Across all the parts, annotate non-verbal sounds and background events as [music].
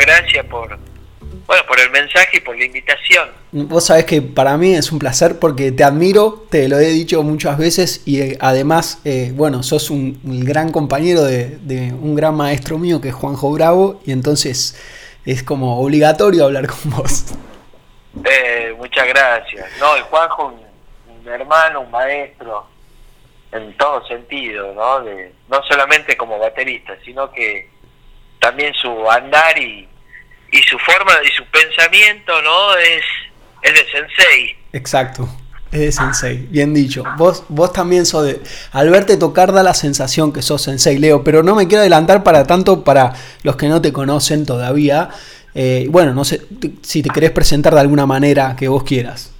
Gracias por, bueno, por el mensaje y por la invitación. Vos sabés que para mí es un placer porque te admiro, te lo he dicho muchas veces y eh, además, eh, bueno, sos un, gran compañero de, un gran maestro mío que es Juanjo Bravo y entonces es como obligatorio hablar con vos. Eh, muchas gracias. No, el Juanjo, un, un hermano, un maestro, en todo sentido, ¿no? De, no solamente como baterista, sino que también su andar y, y su forma y su pensamiento, ¿no? Es, es de sensei. Exacto. Es de sensei, bien dicho. Vos, vos también sos de. Al verte tocar da la sensación que sos sensei, Leo, pero no me quiero adelantar para tanto para los que no te conocen todavía. Eh, bueno, no sé si te querés presentar de alguna manera que vos quieras.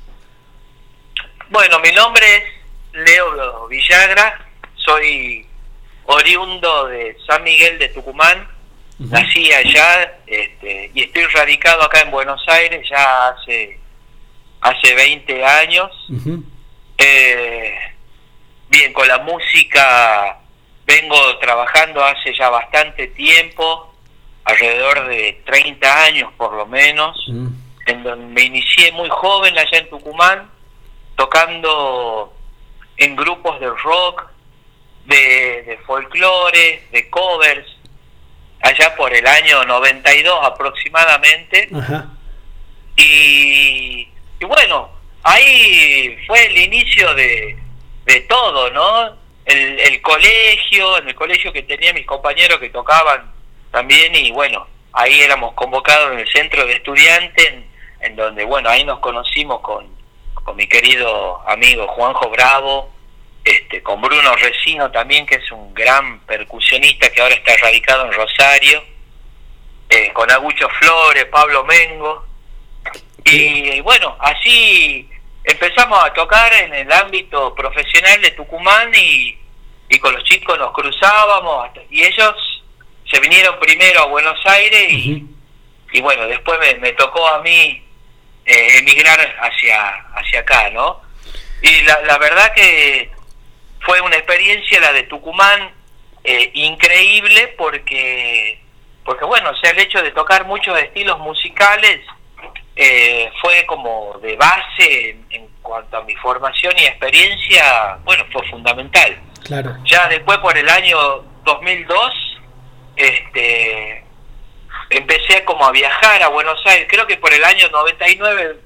Bueno, mi nombre es Leo Villagra, soy oriundo de San Miguel de Tucumán, Nací allá este, y estoy radicado acá en Buenos Aires ya hace, hace 20 años. Eh, bien, con la música vengo trabajando hace ya bastante tiempo, alrededor de 30 años por lo menos, en donde me inicié muy joven allá en Tucumán, tocando en grupos de rock, de, de folclore, de covers, allá por el año 92 aproximadamente. Y, y, bueno, ahí fue el inicio de, de todo, ¿no? El, el, colegio, en el colegio que tenía mis compañeros que tocaban también y bueno, ahí éramos convocados en el centro de estudiantes, en, en donde bueno, ahí nos conocimos con, con mi querido amigo Juanjo Bravo, este, con Bruno Resino también, que es un gran percusionista que ahora está radicado en Rosario, eh, con Agucho Flores, Pablo Mengo, y, bueno, así empezamos a tocar en el ámbito profesional de Tucumán y, con los chicos nos cruzábamos y ellos se vinieron primero a Buenos Aires y, y bueno, después me, tocó a mí eh, emigrar hacia, hacia acá, ¿no? Y la, la verdad que fue una experiencia la de Tucumán eh, increíble porque porque bueno o sea el hecho de tocar muchos estilos musicales eh, fue como de base en, cuanto a mi formación y experiencia bueno fue fundamental. Claro. Ya después por el año 2002 este empecé como a viajar a Buenos Aires creo que por el año 99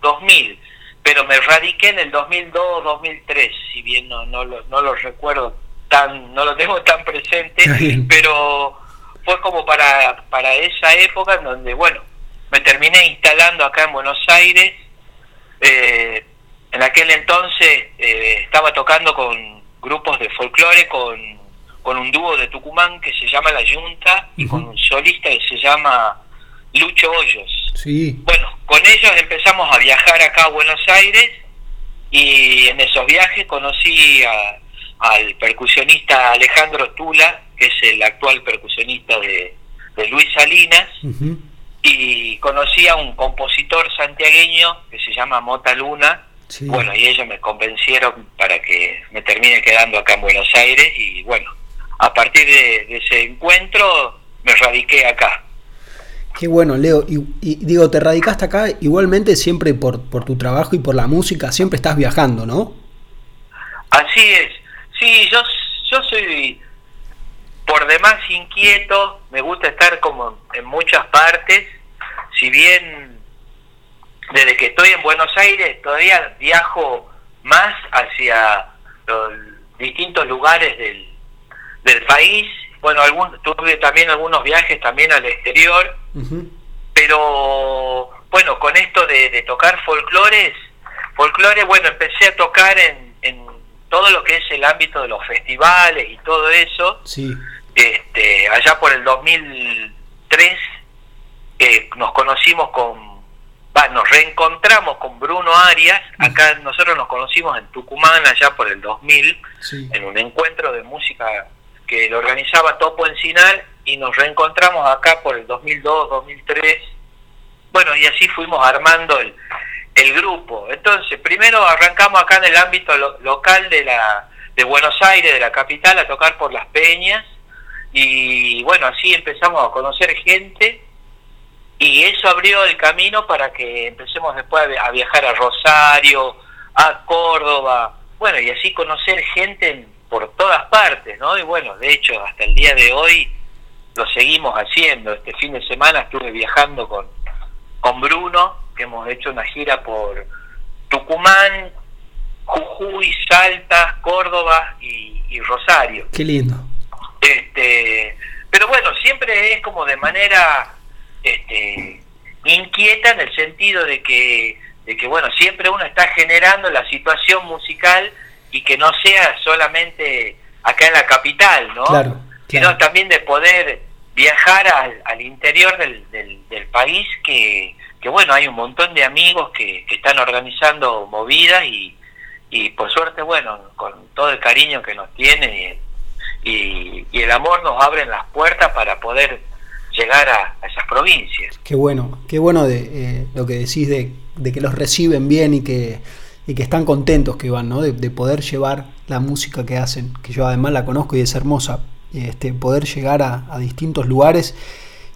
2000 pero me radiqué en el 2002, 2003, si bien no, no, lo, no lo recuerdo tan, no lo tengo tan presente, pero fue como para, para esa época en donde, bueno, me terminé instalando acá en Buenos Aires. Eh, en aquel entonces eh, estaba tocando con grupos de folclore, con, con un dúo de Tucumán que se llama La Junta y con un solista que se llama Lucho Hoyos. Sí. Bueno, con ellos empezamos a viajar acá a Buenos Aires y en esos viajes conocí al percusionista Alejandro Tula, que es el actual percusionista de, Luis Salinas, y conocí a un compositor santiagueño que se llama Mota Luna. Bueno, y ellos me convencieron para que me termine quedando acá en Buenos Aires y bueno, a partir de, ese encuentro me radiqué acá. Qué bueno, Leo. Y, digo, te radicaste acá igualmente siempre por, por tu trabajo y por la música, siempre estás viajando, ¿no? Así es. Sí, yo, yo soy por demás inquieto, me gusta estar como en muchas partes, si bien desde que estoy en Buenos Aires todavía viajo más hacia los distintos lugares del, del país. Bueno, tuve también algunos viajes también al exterior, pero bueno, con esto de, tocar folclores, folclore, bueno, empecé a tocar en, en todo lo que es el ámbito de los festivales y todo eso. Sí. Este, allá por el 2003 eh, nos conocimos con nos reencontramos con Bruno Arias, acá nosotros nos conocimos en Tucumán allá por el 2000, en un encuentro de música que lo organizaba Topo Encinal y nos reencontramos acá por el 2002, 2003. Bueno, y así fuimos armando el, el grupo. Entonces, primero arrancamos acá en el ámbito local de la de Buenos Aires, de la capital, a tocar por las peñas y bueno, así empezamos a conocer gente y eso abrió el camino para que empecemos después a viajar a Rosario, a Córdoba, bueno, y así conocer gente por todas partes, ¿no? Y bueno, de hecho, hasta el día de hoy lo seguimos haciendo. Este fin de semana estuve viajando con, con Bruno, que hemos hecho una gira por Tucumán, Jujuy, Salta, Córdoba y, y Rosario. Qué lindo. Este, pero bueno, siempre es como de manera este, inquieta en el sentido de que, de que, bueno, siempre uno está generando la situación musical y que no sea solamente acá en la capital, ¿no? Claro, Sino también de poder viajar al, al interior del, del, país, que, bueno, hay un montón de amigos que, están organizando movidas y, por suerte, bueno, con todo el cariño que nos tienen y, y, el amor nos abren las puertas para poder llegar a, esas provincias. Qué bueno, qué bueno de eh, lo que decís de, que los reciben bien y que, y que están contentos que van, ¿no? De, poder llevar la música que hacen, que yo además la conozco y es hermosa, este, poder llegar a, distintos lugares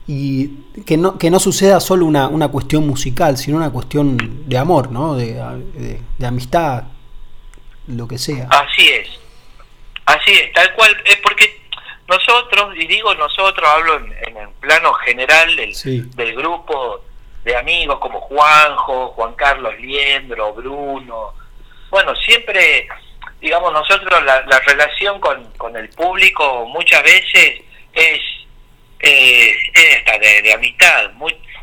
y que no, que no suceda solo una, una cuestión musical, sino una cuestión de amor, ¿no? De, de, amistad, lo que sea. Así es, así es, tal cual, es porque nosotros, y digo nosotros, hablo en, el plano general del, del grupo de amigos como Juanjo, Juan Carlos Liendro, Bruno. Bueno, siempre, digamos, nosotros la, la relación con, con, el público muchas veces es, eh, esta, de, amistad.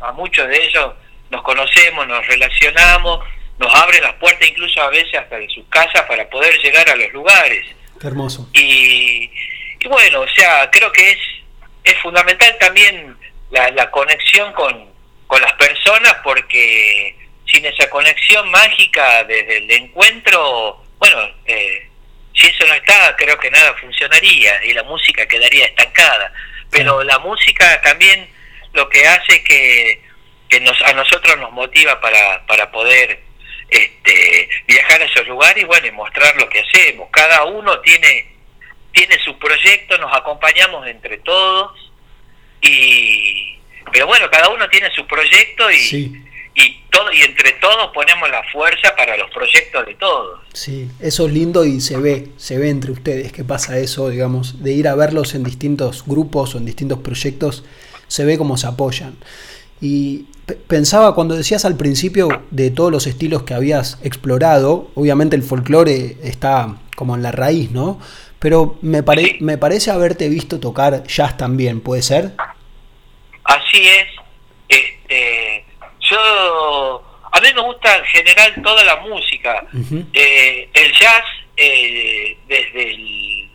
a muchos de ellos nos conocemos, nos relacionamos, nos abren las puertas incluso a veces hasta de sus casas para poder llegar a los lugares. Qué hermoso. Y, y bueno, o sea, creo que es, es fundamental también la, la conexión con, con las personas porque sin esa conexión mágica desde el encuentro, bueno, eh, si eso no está, creo que nada funcionaría y la música quedaría estancada. Pero la música también lo que hace que, que nos, a nosotros nos motiva para, para poder este, viajar a esos lugares y bueno, y mostrar lo que hacemos. Cada uno tiene tiene su proyecto, nos acompañamos entre todos y pero bueno, cada uno tiene su proyecto y, y todo y entre todos ponemos la fuerza para los proyectos de todos. Sí, eso es lindo y se ve, se ve entre ustedes que pasa eso, digamos, de ir a verlos en distintos grupos o en distintos proyectos, se ve cómo se apoyan. Y pensaba cuando decías al principio de todos los estilos que habías explorado, obviamente el folclore está como en la raíz, ¿no? Pero me, me parece haberte visto tocar jazz también, ¿puede ser? Así es. Este, yo, a mí me gusta en general toda la música. Eh, el jazz, eh, desde, el,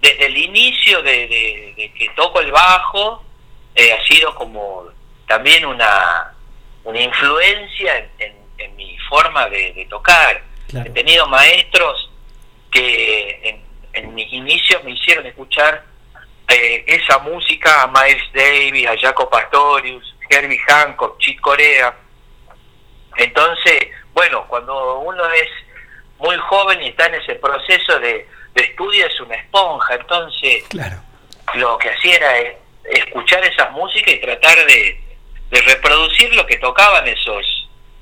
desde el inicio de, que toco el bajo, eh, ha sido como también una, una influencia en, mi forma de, tocar. He tenido maestros que en, en mis inicios me hicieron escuchar eh, esa música a Miles Davis, a Jaco Pastorius, Herbie Hancock, Chick Corea. Entonces, bueno, cuando uno es muy joven y está en ese proceso de, estudio es una esponja, entonces claro. lo que hacía era eh, escuchar esas músicas y tratar de, de reproducir lo que tocaban esos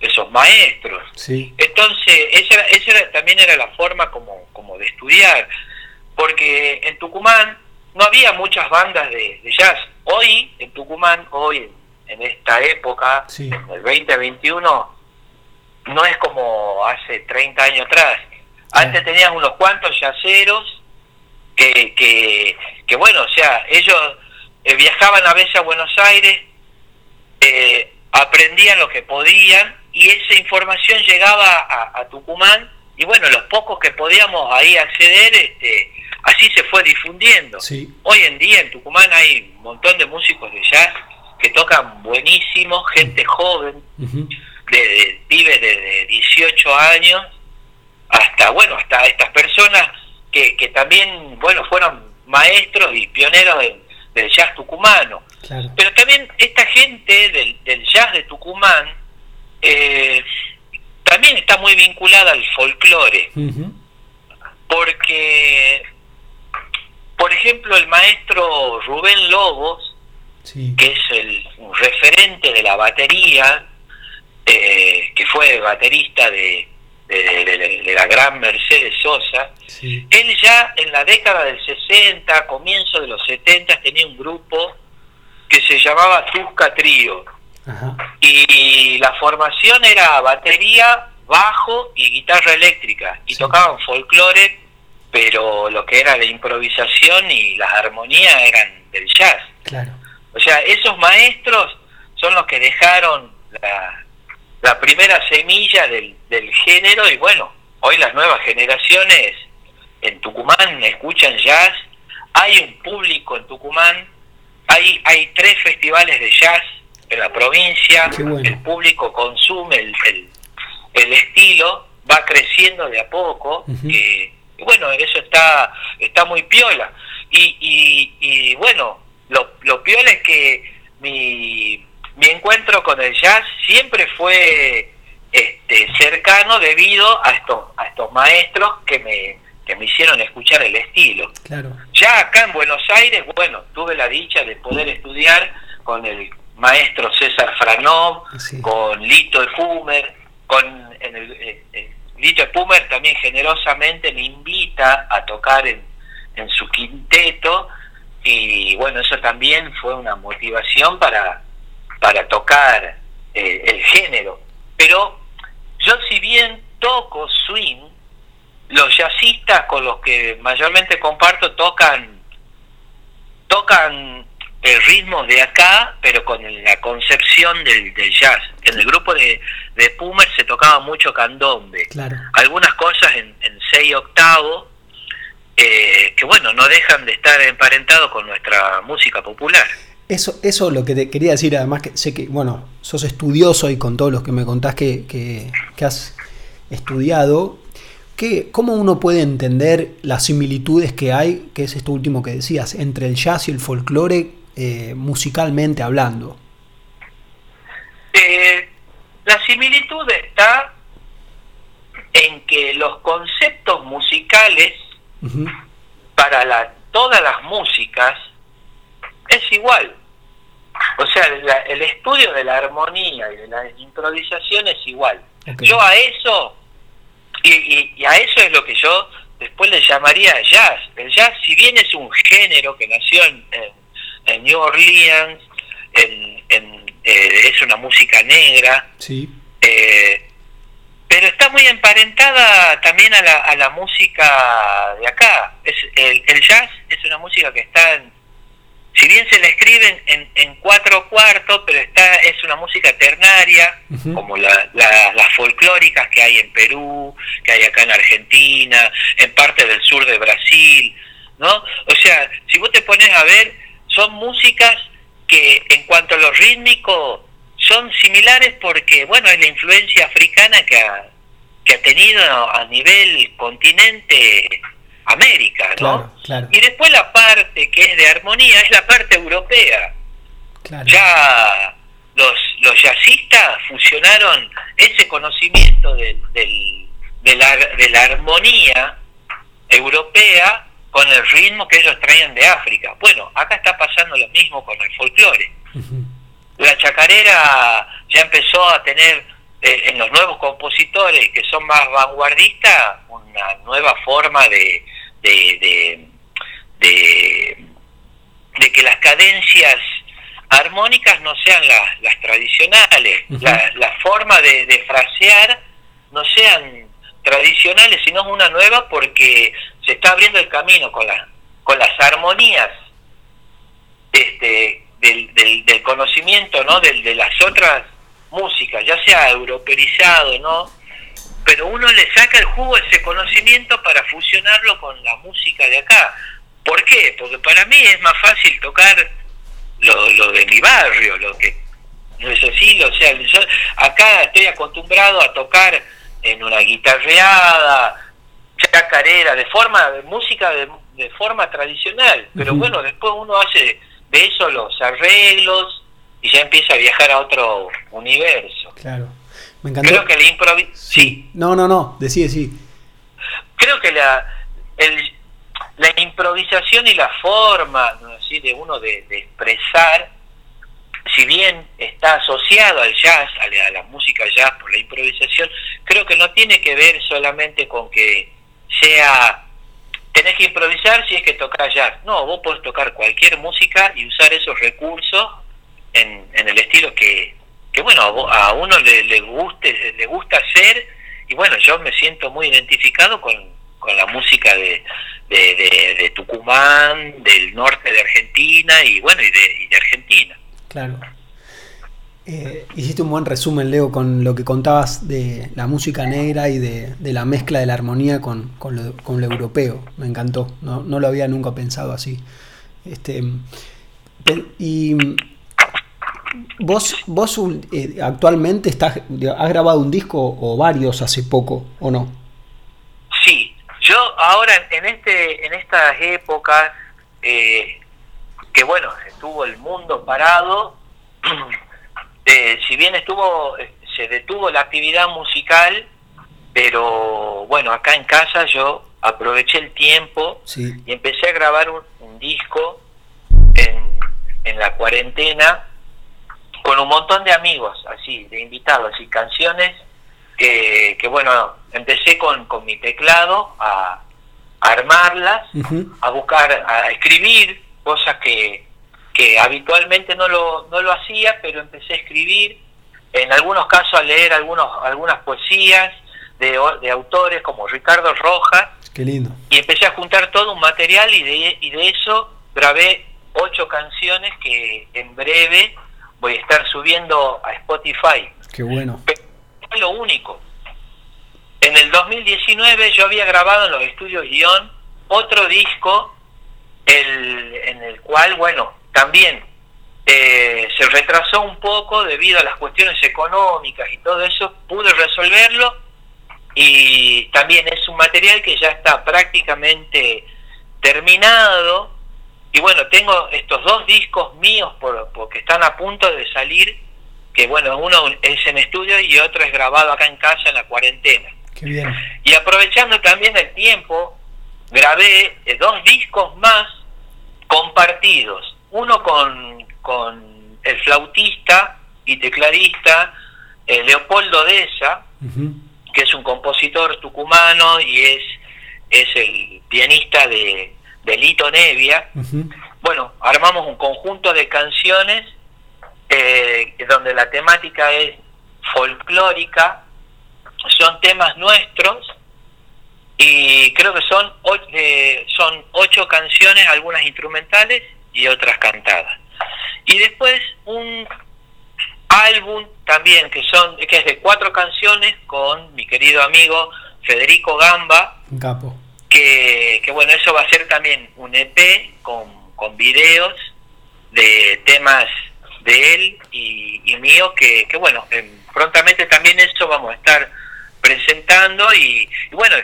esos maestros. Sí. Entonces, esa, era- esa era- también era la forma como, como de estudiar, porque en Tucumán no había muchas bandas de, de jazz. Hoy, en Tucumán, hoy, en, en esta época, Sí. en el 2021, no es como hace 30 años atrás. Antes tenías unos cuantos yaceros que, que, que bueno, o sea, ellos eh, viajaban a veces a Buenos Aires, eh, aprendían lo que podían y esa información llegaba a, a Tucumán y bueno, los pocos que podíamos ahí acceder, este, así se fue difundiendo. Sí. Hoy en día en Tucumán hay un montón de músicos de jazz que tocan buenísimo, gente joven, Ujú. de, de pibes de, de 18 años hasta bueno hasta estas personas que, que también bueno fueron maestros y pioneros del, del jazz tucumano Claro. pero también esta gente del, del jazz de Tucumán eh, también está muy vinculada al folclore porque por ejemplo el maestro Rubén Lobos Sí. que es el un referente de la batería, eh, que fue baterista de, de- de- de- de la gran Mercedes Sosa, Sí. él ya en la década del 60, comienzo de los 70, tenía un grupo que se llamaba Tusca Trío. Ajá. Y la formación era batería, bajo y guitarra eléctrica. Y Sí. tocaban folclore, pero lo que era la improvisación y las armonías eran del jazz. Claro. O sea, esos maestros son los que dejaron la, la primera semilla del, del género y bueno, hoy las nuevas generaciones en Tucumán escuchan jazz, hay un público en Tucumán, hay, hay tres festivales de jazz en la provincia, bueno. el público consume el, el, el estilo, va creciendo de a poco, eh, y bueno, eso está, está muy piola. Y, y, y bueno, lo, lo piola es que mi, mi encuentro con el jazz siempre fue este, cercano debido a estos, a estos maestros que me, que me hicieron escuchar el estilo. Claro. Ya acá en Buenos Aires, bueno, tuve la dicha de poder estudiar con el maestro César Franov, Sí. con Lito Epumer, con en el, eh, eh, Lito Epumer también generosamente me invita a tocar en, en su quinteto y bueno, eso también fue una motivación para, para tocar eh, el género. Pero yo si bien toco swing, los jazzistas con los que mayormente comparto tocan tocan eh, ritmos de acá, pero con la concepción del, del jazz. En el grupo de, de Pumer se tocaba mucho candombe, Claro. algunas cosas en, en seis octavos, eh, que bueno, no dejan de estar emparentados con nuestra música popular. Eso, eso lo que te quería decir, además que sé que, bueno, sos estudioso y con todos los que me contás que, que, que has estudiado, ¿qué, ¿cómo uno puede entender las similitudes que hay, que es esto último que decías, entre el jazz y el folclore eh, musicalmente hablando? Eh, la similitud está en que los conceptos musicales Para la, todas las músicas es igual. O sea, la- el estudio de la armonía y de la improvisación es igual. Yo a eso, y, y- y a eso es lo que yo después le llamaría jazz. El jazz, si bien es un género que nació en, en- en New Orleans, en- en, eh, es una música negra, Sí, eh, pero está muy emparentada también a la, a la música de acá. Es, el, el jazz es una música que está en, si bien se la escriben en, en cuatro cuartos, pero está es una música ternaria, como la- la- las folclóricas que hay en Perú, que hay acá en Argentina, en parte del sur de Brasil, ¿no? O sea, si vos te pones a ver, son músicas que en cuanto a lo rítmico son similares porque, bueno, es la influencia africana que ha, que ha tenido a nivel continente América, ¿no? claro, claro, Y después la parte que es de armonía es la parte europea. claro. Ya los, los jazzistas fusionaron ese conocimiento del, del- de, la, de la armonía europea con el ritmo que ellos traían de África. Bueno, acá está pasando lo mismo con el folclore. La chacarera ya empezó a tener eh, en los nuevos compositores que son más vanguardistas una nueva forma de, de, de, que las cadencias armónicas no sean las, las tradicionales, la, la, forma de, frasear no sean tradicionales, sino una nueva porque se está abriendo el camino con, la, con las armonías este, del, del, conocimiento ¿no? de, de las otras músicas, ya sea europeizado, ¿no? Pero uno le saca el jugo a ese conocimiento para fusionarlo con la música de acá. ¿Por qué? Porque para mí es más fácil tocar lo, lo de mi barrio, lo que no es así, o sea, yo acá estoy acostumbrado a tocar en una guitarreada, chacarera, de forma, de música de, forma tradicional, pero bueno, después uno hace de eso los arreglos y ya empieza a viajar a otro universo. Claro. Me encantó. Creo que la improvisación... Sí. No, no, no, decide, sí. Creo que la, el, la improvisación y la forma así de uno de, expresar, si bien está asociado al jazz, a la, a la, música jazz por la improvisación, creo que no tiene que ver solamente con que sea tenés que improvisar si es que tocas jazz. No, vos podés tocar cualquier música y usar esos recursos en, en el estilo que, que bueno, a uno le, le, guste, le gusta hacer y bueno, yo me siento muy identificado con, con la música de, de, de, Tucumán, del norte de Argentina y bueno, y de, y de Argentina. Claro. Eh, hiciste un buen resumen, Leo, con lo que contabas de la música negra y de, la mezcla de la armonía con, con, lo, europeo. Me encantó, no, no, lo había nunca pensado así. Este, y vos, vos eh, actualmente estás, has grabado un disco o varios hace poco, ¿o no? Sí, yo ahora en este en estas épocas eh, que bueno estuvo el mundo parado [clears throat] Eh, si bien estuvo, eh, se detuvo la actividad musical, pero bueno, acá en casa yo aproveché el tiempo y empecé a grabar un, disco en, en, la cuarentena con un montón de amigos, así, de invitados y canciones que, que bueno, empecé con, con mi teclado a, armarlas, a buscar, a escribir cosas que, que habitualmente no lo, no lo hacía, pero empecé a escribir, en algunos casos a leer algunos, algunas poesías de, de autores como Ricardo Rojas. Qué lindo. Y empecé a juntar todo un material y de, y de eso grabé ocho canciones que en breve voy a estar subiendo a Spotify. Qué bueno. fue lo único. En el 2019 yo había grabado en los estudios guion otro disco el, en el cual, bueno, también eh, se retrasó un poco debido a las cuestiones económicas y todo eso, pude resolverlo y también es un material que ya está prácticamente terminado. Y bueno, tengo estos dos discos míos por, porque están a punto de salir, que bueno, uno es en estudio y otro es grabado acá en casa en la cuarentena. Y aprovechando también el tiempo, grabé eh, dos discos más compartidos uno con, con el flautista y tecladista eh, Leopoldo Deza, que es un compositor tucumano y es, es el pianista de, de Lito Nevia. Bueno, armamos un conjunto de canciones eh, donde la temática es folclórica, son temas nuestros y creo que son, eh, son ocho canciones, algunas instrumentales y otras cantadas. Y después un álbum también que son que es de cuatro canciones con mi querido amigo Federico Gamba. Capo. Que, que bueno, eso va a ser también un EP con, con videos de temas de él y, y mío que, que bueno, prontamente también eso vamos a estar presentando y, y bueno,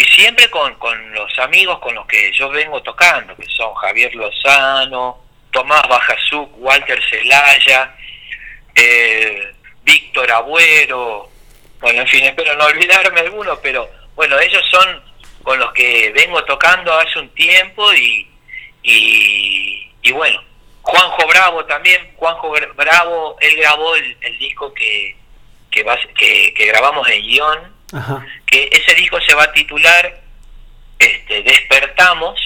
y siempre con, con los amigos con los que yo vengo tocando, que son Javier Lozano, Tomás Bajazuc, Walter Celaya, eh, Víctor Abuero, bueno, en fin, espero no olvidarme alguno, pero bueno, ellos son con los que vengo tocando hace un tiempo y, y, bueno, Juanjo Bravo también, Juanjo Bravo, él grabó el, disco que, que, que, grabamos en Guión, que ese disco se va a titular este, Despertamos,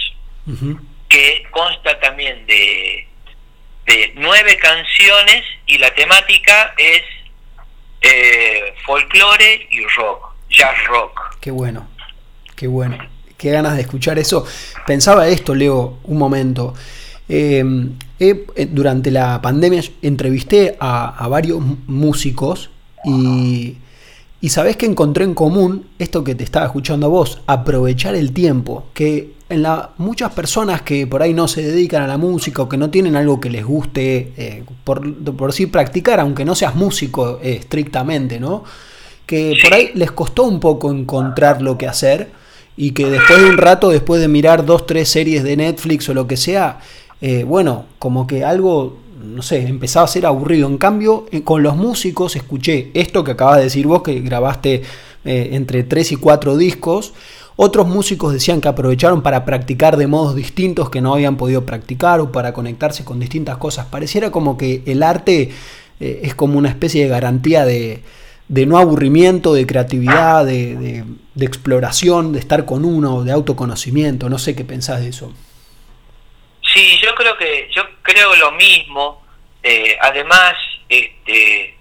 que consta también de, de nueve canciones y la temática es eh, folclore y rock, jazz rock. Qué bueno, qué bueno. Qué ganas de escuchar eso. Pensaba esto, Leo, un momento. Em, eh, durante la pandemia entrevisté a, varios músicos y, y sabés que encontré en común esto que te estaba escuchando a vos, aprovechar el tiempo, que en la, muchas personas que por ahí no se dedican a la música o que no tienen algo que les guste eh, por, por sí practicar, aunque no seas músico eh, estrictamente, ¿no? Que por ahí les costó un poco encontrar lo que hacer y que después de un rato, después de mirar dos, tres series de Netflix o lo que sea, eh, bueno, como que algo, no sé, empezaba a ser aburrido. En cambio, con los músicos escuché esto que acabas de decir vos, que grabaste entre tres y cuatro discos, otros músicos decían que aprovecharon para practicar de modos distintos que no habían podido practicar o para conectarse con distintas cosas. Pareciera como que el arte eh, es como una especie de garantía de, no aburrimiento, de creatividad, de, exploración, de estar con uno, de autoconocimiento. No sé qué pensás de eso. Sí, yo creo que yo creo lo mismo. Eh, además, este,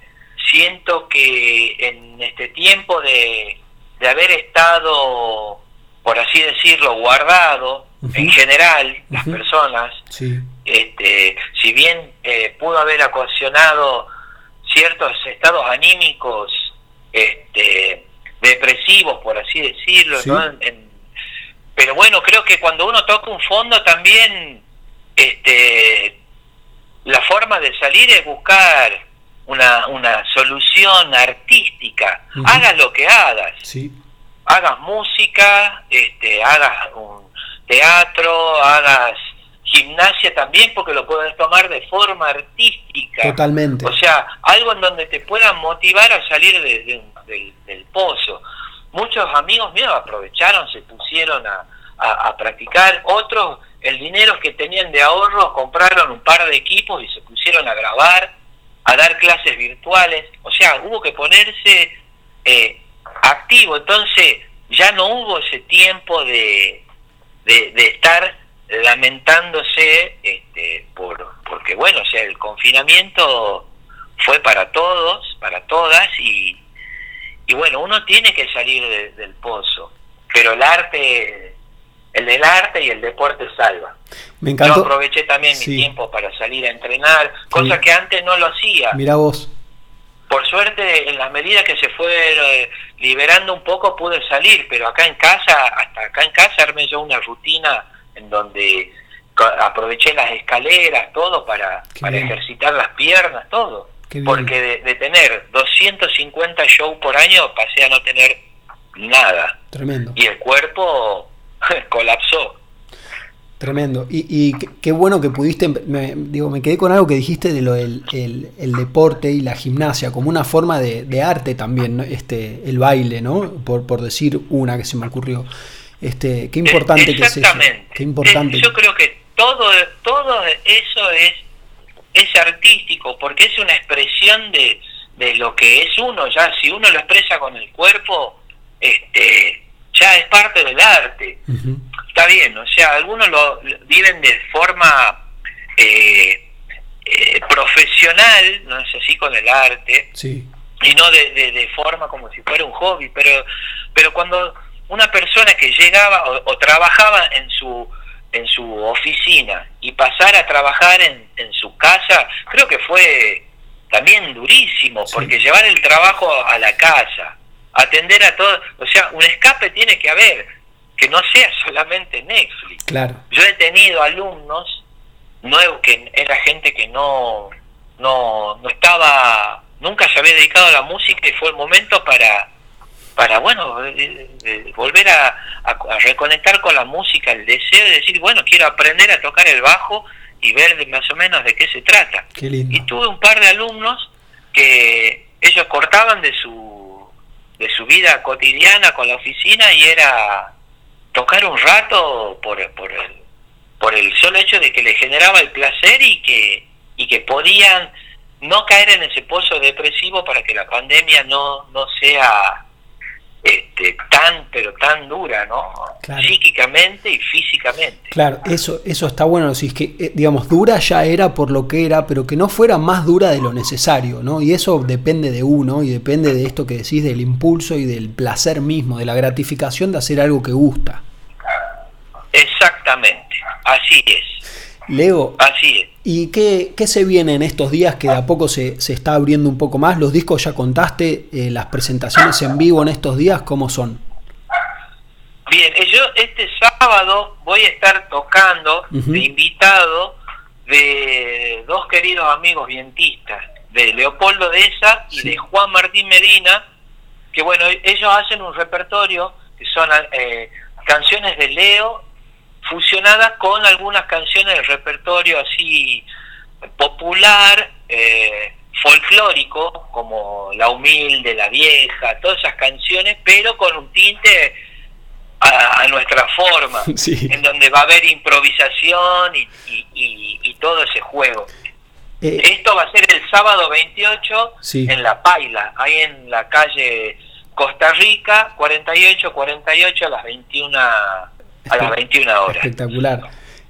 siento que en este tiempo de, de haber estado por así decirlo, guardado en general las personas, este, si bien eh, pudo haber ocasionado ciertos estados anímicos este, depresivos, por así decirlo, pero bueno, creo que cuando uno toca un fondo también este, la forma de salir es buscar una, una solución artística, hagas lo que hagas. Sí hagas música, este, hagas un teatro, hagas gimnasia también, porque lo puedes tomar de forma artística. Totalmente. O sea, algo en donde te puedan motivar a salir del, pozo. Muchos amigos míos aprovecharon, se pusieron a, a, practicar, otros el dinero que tenían de ahorro compraron un par de equipos y se pusieron a grabar, a dar clases virtuales. O sea, hubo que ponerse eh, activo, entonces ya no hubo ese tiempo de, de, estar lamentándose este, por porque bueno o sea el confinamiento fue para todos para todas y, y bueno uno tiene que salir del pozo pero el arte el del arte y el deporte salva me encantó. yo aproveché también mi tiempo para salir a entrenar cosa que antes no lo hacía mira vos por suerte, en las medidas que se fue eh, liberando un poco, pude salir, pero acá en casa, hasta acá en casa armé yo una rutina en donde aproveché las escaleras, todo para, para ejercitar las piernas, todo. Porque de, de, tener 250 shows por año pasé a no tener nada. Tremendo. Y el cuerpo [laughs] colapsó. Tremendo. Y, qué bueno que pudiste, me, digo, me quedé con algo que dijiste de lo del el, deporte y la gimnasia, como una forma de, arte también, este, el baile, ¿no? Por, por decir una que se me ocurrió. Este, qué importante que es eso. Qué importante. Yo creo que todo, todo eso es, es artístico, porque es una expresión de, de lo que es uno, ya si uno lo expresa con el cuerpo, este, ya es parte del arte. Está bien, o sea, algunos lo, viven de forma eh, eh, profesional, no es así con el arte, y no de, de, forma como si fuera un hobby, pero, pero cuando una persona que llegaba o, trabajaba en su en su oficina y pasar a trabajar en, en su casa, creo que fue también durísimo, porque llevar el trabajo a la casa, atender a todo, o sea, un escape tiene que haber, que no sea solamente Netflix. Claro. Yo he tenido alumnos nuevos que era gente que no, no, no estaba, nunca se había dedicado a la música y fue el momento para, para bueno, volver a, reconectar con la música, el deseo de decir, bueno, quiero aprender a tocar el bajo y ver más o menos de qué se trata. Y tuve un par de alumnos que ellos cortaban de su de su vida cotidiana con la oficina y era tocar un rato por, por, el, por el solo hecho de que le generaba el placer y que, y que podían no caer en ese pozo depresivo para que la pandemia no, no sea este, tan, pero tan dura, ¿no? Psíquicamente y físicamente. Claro, eso, eso está bueno, si es que, eh, digamos, dura ya era por lo que era, pero que no fuera más dura de lo necesario, ¿no? Y eso depende de uno y depende de esto que decís, del impulso y del placer mismo, de la gratificación de hacer algo que gusta. Exactamente, así es. Leo, así es. ¿Y qué, se viene en estos días que de a poco se, se está abriendo un poco más? Los discos ya contaste, eh, las presentaciones en vivo en estos días, ¿cómo son? Bien, eh, yo este sábado voy a estar tocando de invitado de dos queridos amigos vientistas, de Leopoldo Deza y de Juan Martín Medina, que bueno, ellos hacen un repertorio que son eh, canciones de Leo fusionadas con algunas canciones del repertorio así popular, eh, folclórico, como La Humilde, La Vieja, todas esas canciones, pero con un tinte a, nuestra forma, [laughs] en donde va a haber improvisación y, todo ese juego. Eh, Esto va a ser el sábado 28 en La Paila, ahí en la calle Costa Rica, 48, 48 a las 21 a las 21 horas. Espectacular.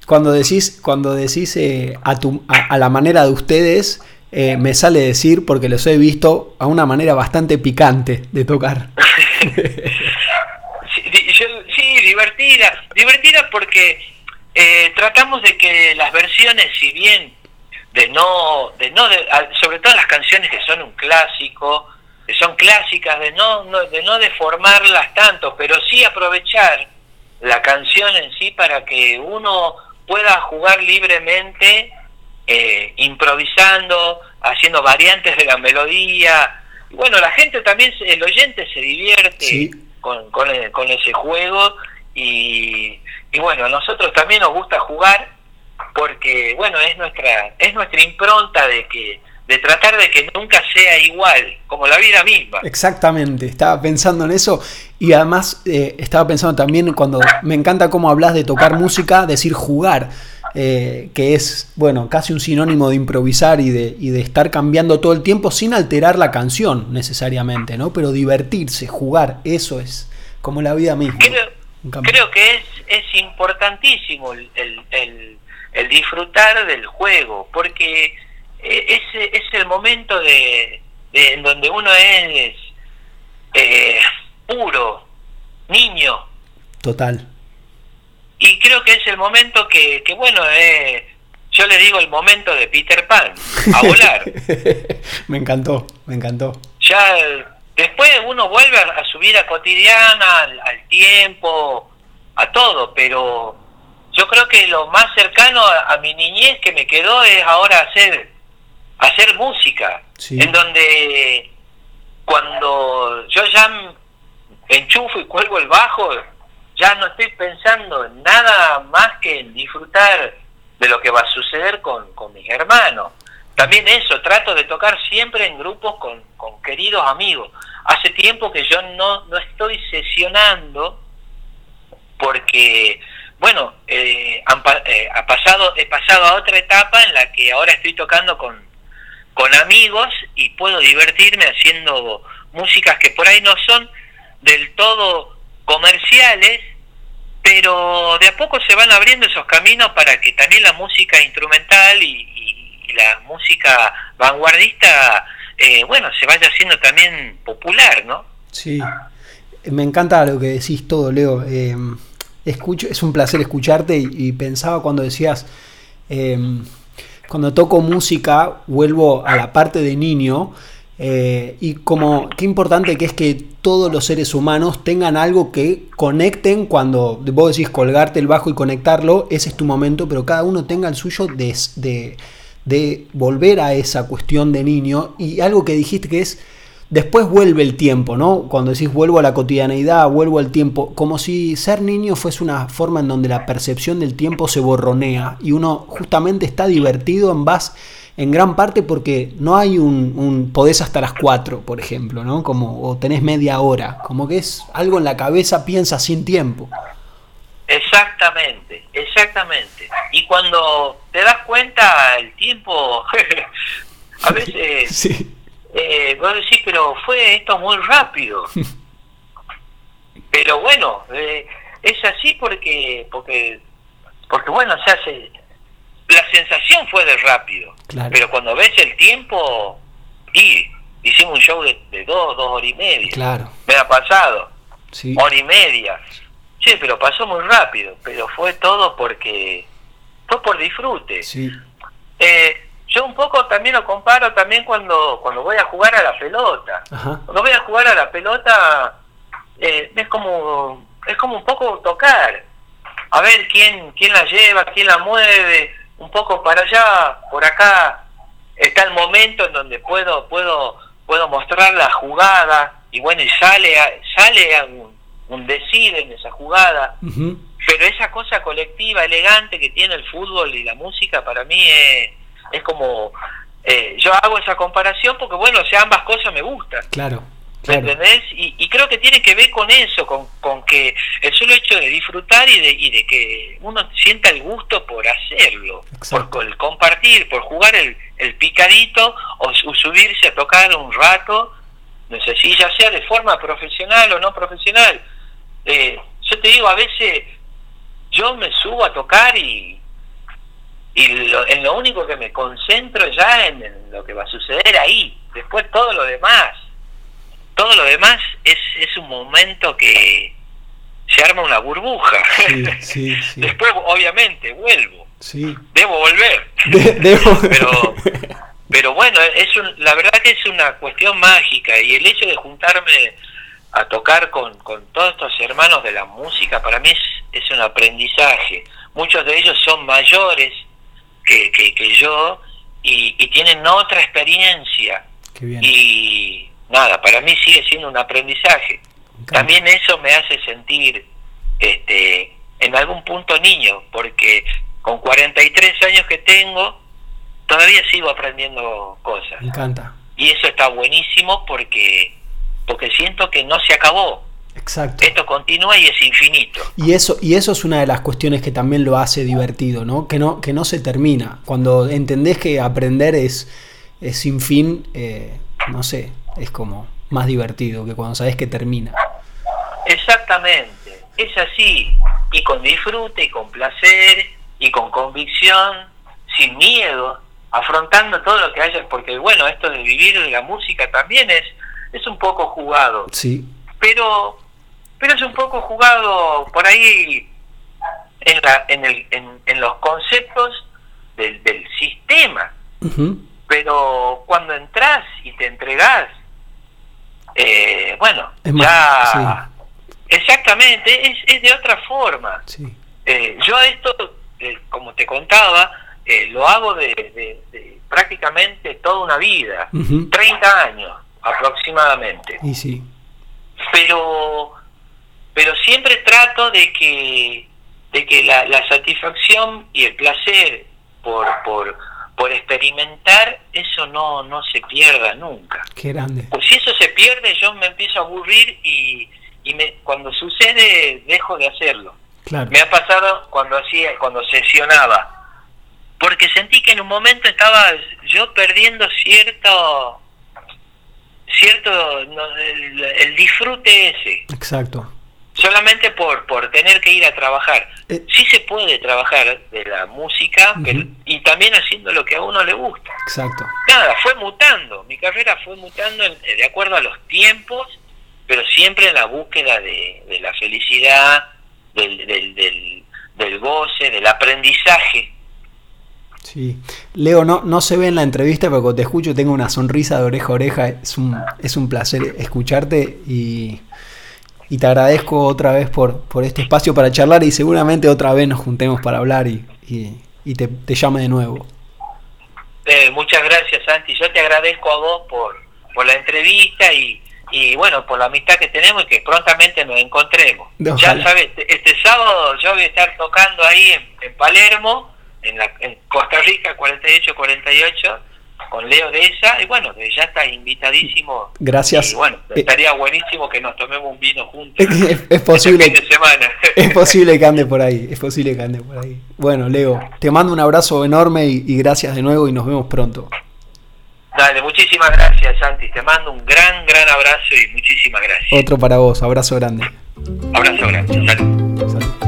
Cuando decís, cuando decís eh, a, tu, a, la manera de ustedes, eh, me sale decir, porque los he visto, a una manera bastante picante de tocar. [laughs] [laughs] sí, divertida. Divertida porque eh, tratamos de que las versiones, si bien de no, de no sobre todo las canciones que son un clásico, que son clásicas, de no, no, de no deformarlas tanto, pero sí aprovechar la canción en sí para que uno pueda jugar libremente, eh, improvisando, haciendo variantes de la melodía. Bueno, la gente también, el oyente se divierte con, con, ese juego y, y bueno, a nosotros también nos gusta jugar porque bueno, es nuestra, es nuestra impronta de que de tratar de que nunca sea igual, como la vida misma. Exactamente, estaba pensando en eso y además eh, estaba pensando también cuando me encanta cómo hablas de tocar música, decir jugar, eh, que es, bueno, casi un sinónimo de improvisar y de, y de estar cambiando todo el tiempo sin alterar la canción necesariamente, ¿no? Pero divertirse, jugar, eso es como la vida misma. Creo, que es, es importantísimo el, el, el disfrutar del juego, porque eh, es, es el momento de, en donde uno es eh, puro, niño. Total. Y creo que es el momento que, que bueno, eh, yo le digo el momento de Peter Pan, a volar. [laughs] me encantó, me encantó. Ya después uno vuelve a, su vida cotidiana, al, tiempo, a todo, pero yo creo que lo más cercano a, a, mi niñez que me quedó es ahora hacer hacer música, en donde cuando yo ya enchufo y cuelgo el bajo, ya no estoy pensando en nada más que en disfrutar de lo que va a suceder con, mis hermanos. También eso, trato de tocar siempre en grupos con, queridos amigos. Hace tiempo que yo no, no estoy sesionando porque, bueno, eh, eh, ha pasado, he pasado a otra etapa en la que ahora estoy tocando con, con amigos y puedo divertirme haciendo músicas que por ahí no son del todo comerciales, pero de a poco se van abriendo esos caminos para que también la música instrumental y, la música vanguardista, eh, bueno, se vaya haciendo también popular, ¿no? Sí, me encanta lo que decís todo, Leo. Eh, escucho, es un placer escucharte y, pensaba cuando decías... Eh, cuando toco música vuelvo a la parte de niño eh, y como qué importante que es que todos los seres humanos tengan algo que conecten cuando vos decís colgarte el bajo y conectarlo, ese es tu momento, pero cada uno tenga el suyo de, de, de volver a esa cuestión de niño y algo que dijiste que es Después vuelve el tiempo, ¿no? Cuando decís vuelvo a la cotidianeidad, vuelvo al tiempo, como si ser niño fuese una forma en donde la percepción del tiempo se borronea y uno justamente está divertido en base, en gran parte porque no hay un, podés hasta las 4, por ejemplo, ¿no? Como, o tenés media hora, como que es algo en la cabeza, piensa sin tiempo. Exactamente, exactamente. Y cuando te das cuenta, el tiempo, [laughs] a veces, Sí. eh, vos decís, pero fue esto muy rápido. [laughs] pero bueno, eh, es así porque, porque, porque bueno, se hace, la sensación fue de rápido. Claro. Pero cuando ves el tiempo, y hicimos un show de, de dos, dos horas y media. Claro. Me ha pasado Sí. hora y media. Sí, pero pasó muy rápido, pero fue todo porque fue por disfrute. Sí. Eh, yo un poco también lo comparo también cuando cuando voy a jugar a la pelota. Ajá. Cuando voy a jugar a la pelota eh, es como es como un poco tocar, a ver quién quién la lleva, quién la mueve, un poco para allá, por acá está el momento en donde puedo puedo puedo mostrar la jugada y bueno y sale a- sale a un, un decir en esa jugada. Pero esa cosa colectiva, elegante que tiene el fútbol y la música para mí es, es como, eh, yo hago esa comparación porque bueno, o sea, ambas cosas me gustan, Claro. ¿Me Claro. entendés? Y, y creo que tiene que ver con eso, con, con que el solo hecho de disfrutar y de, y de que uno sienta el gusto por hacerlo, Exacto. por, el compartir, por jugar el, el picadito o, su- subirse a tocar un rato, no sé si ya sea de forma profesional o no profesional. Eh, yo te digo, a veces yo me subo a tocar y, y lo- en lo único que me concentro ya en, en lo que va a suceder ahí. Después todo lo demás, todo lo demás es, es un momento que se arma una burbuja. Sí, sí, [laughs] sí. Después, obviamente, vuelvo, Sí. debo volver. De- debo- [laughs] pero pero bueno es un- la verdad que es una cuestión mágica y el hecho de juntarme a tocar con, con todos estos hermanos de la música para mí es, es un aprendizaje muchos de ellos son mayores que, que, que yo y, y tienen otra experiencia Qué bien. y nada para mí sigue siendo un aprendizaje también eso me hace sentir este en algún punto niño porque con 43 años que tengo todavía sigo aprendiendo cosas Me encanta. y eso está buenísimo porque porque siento que no se acabó Exacto. esto continúa y es infinito Y eso, y eso es una de las cuestiones que también lo hace divertido, ¿no? Que no, que no se termina. Cuando entendés que aprender es, es sin fin, eh, no sé, es como más divertido que cuando sabés que termina. exactamente es así y con disfrute y con placer y con convicción sin miedo afrontando todo lo que haya porque bueno esto de vivir de la música también es es un poco jugado. Sí, pero pero es un poco jugado por ahí en, la, en, el, en, en los conceptos del, del sistema. Pero cuando entras y te entregás eh, bueno Es más, ya exactamente es, es de otra forma. Sí, eh, yo esto eh, como te contaba eh, lo hago de, de- de prácticamente toda una vida Ujú. 30 años aproximadamente. Y sí, pero pero siempre trato de que de que la, la satisfacción y el placer por por por experimentar eso no no se pierda nunca qué grande. pues si eso se pierde yo me empiezo a aburrir y, y me, cuando sucede dejo de hacerlo Claro, me ha pasado cuando hacía cuando sesionaba porque sentí que en un momento estaba yo perdiendo cierto cierto no, el, el disfrute ese exacto. Solamente por por tener que ir a trabajar Eh. sí se puede trabajar de la música pero, y también haciendo lo que a uno le gusta Exacto. nada fue mutando mi carrera fue mutando en- de acuerdo a los tiempos pero siempre en la búsqueda de, de la felicidad del, del, del, del goce del aprendizaje Sí. Leo, no, no se ve en la entrevista, pero cuando te escucho tengo una sonrisa de oreja a oreja. Es un, es un placer escucharte y, y te agradezco otra vez por, por este espacio para charlar y seguramente otra vez nos juntemos para hablar y, y, y te, te llame de nuevo. Eh, muchas gracias Santi yo te agradezco a vos por, por la entrevista y, y bueno por la amistad que tenemos y que prontamente nos encontremos Ojalá. ya sabes este- este sábado yo voy a estar tocando ahí en, en Palermo en, la, en Costa Rica 48-48 con Leo de esa, y bueno, ya está invitadísimo. Gracias. Y bueno, Eh, estaría buenísimo que nos tomemos un vino juntos. Es, es posible, Este fin de semana. [laughs] es posible que ande por ahí, es posible que ande por ahí. Bueno, Leo, te mando un abrazo enorme y, y gracias de nuevo y nos vemos pronto. Dale, muchísimas gracias, Santi. Te mando un gran, gran abrazo y muchísimas gracias. Otro para vos, abrazo grande. Abrazo grande. Salud. Salud.